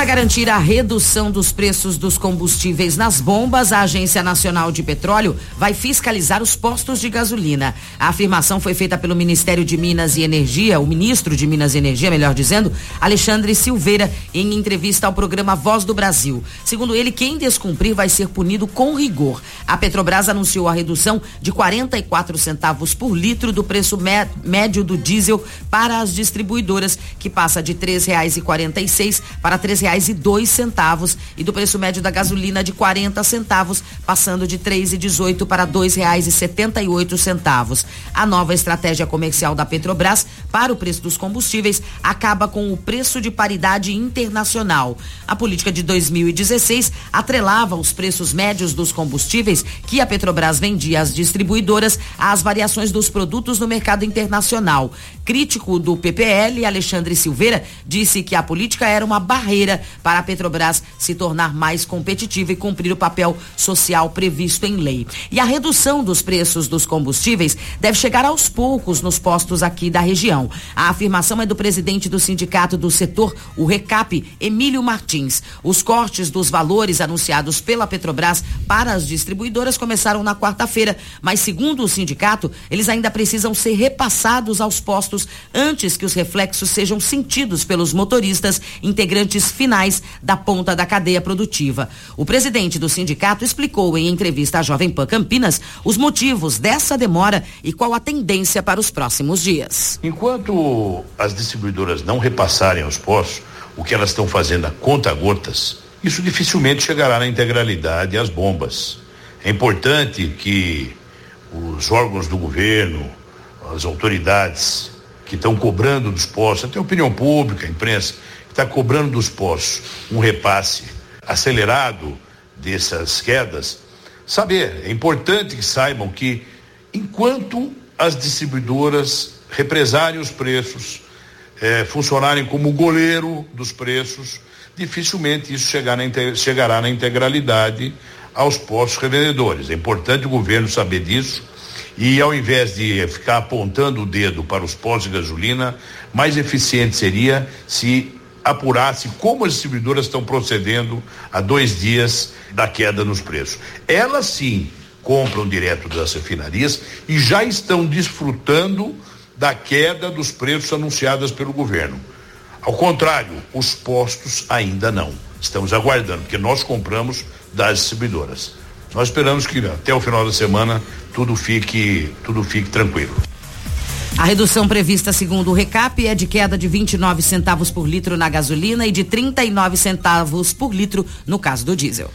Para garantir a redução dos preços dos combustíveis nas bombas, a Agência Nacional de Petróleo vai fiscalizar os postos de gasolina. A afirmação foi feita pelo Ministério de Minas e Energia, o ministro de Minas e Energia, melhor dizendo, Alexandre Silveira, em entrevista ao programa Voz do Brasil. Segundo ele, quem descumprir vai ser punido com rigor. A Petrobras anunciou a redução de 44 centavos por litro do preço médio do diesel para as distribuidoras, que passa de R$ 3,46 para R$ reais e dois centavos e do preço médio da gasolina de 40 centavos, passando de três e dezoito para dois reais e setenta e oito centavos. A nova estratégia comercial da Petrobras para o preço dos combustíveis acaba com o preço de paridade internacional. A política de 2016 atrelava os preços médios dos combustíveis que a Petrobras vendia às distribuidoras às variações dos produtos no mercado internacional. Crítico do PPL, Alexandre Silveira, disse que a política era uma barreira para a Petrobras se tornar mais competitiva e cumprir o papel social previsto em lei. E a redução dos preços dos combustíveis deve chegar aos poucos nos postos aqui da região. A afirmação é do presidente do sindicato do setor, o Recap, Emílio Martins. Os cortes dos valores anunciados pela Petrobras para as distribuidoras começaram na quarta-feira, mas segundo o sindicato, eles ainda precisam ser repassados aos postos antes que os reflexos sejam sentidos pelos motoristas integrantes finais da ponta da cadeia produtiva. O presidente do sindicato explicou em entrevista à Jovem Pan Campinas os motivos dessa demora e qual a tendência para os próximos dias. Enquanto as distribuidoras não repassarem aos postos o que elas estão fazendo a conta gotas, isso dificilmente chegará na integralidade às bombas. É importante que os órgãos do governo, as autoridades que estão cobrando dos postos, até a opinião pública, a imprensa, está cobrando dos postos um repasse acelerado dessas quedas, saber, é importante que saibam que enquanto as distribuidoras represarem os preços, eh, funcionarem como goleiro dos preços, dificilmente isso chegar na, chegará na integralidade aos postos revendedores. É importante o governo saber disso e ao invés de ficar apontando o dedo para os postos de gasolina, mais eficiente seria se apurasse como as distribuidoras estão procedendo a dois dias da queda nos preços. Elas sim compram direto das refinarias e já estão desfrutando da queda dos preços anunciadas pelo governo. Ao contrário, os postos ainda não. Estamos aguardando, porque nós compramos das distribuidoras. Nós esperamos que até o final da semana tudo fique, tudo fique tranquilo. A redução prevista, segundo o Recap, é de queda de 29 centavos por litro na gasolina e de 39 centavos por litro no caso do diesel.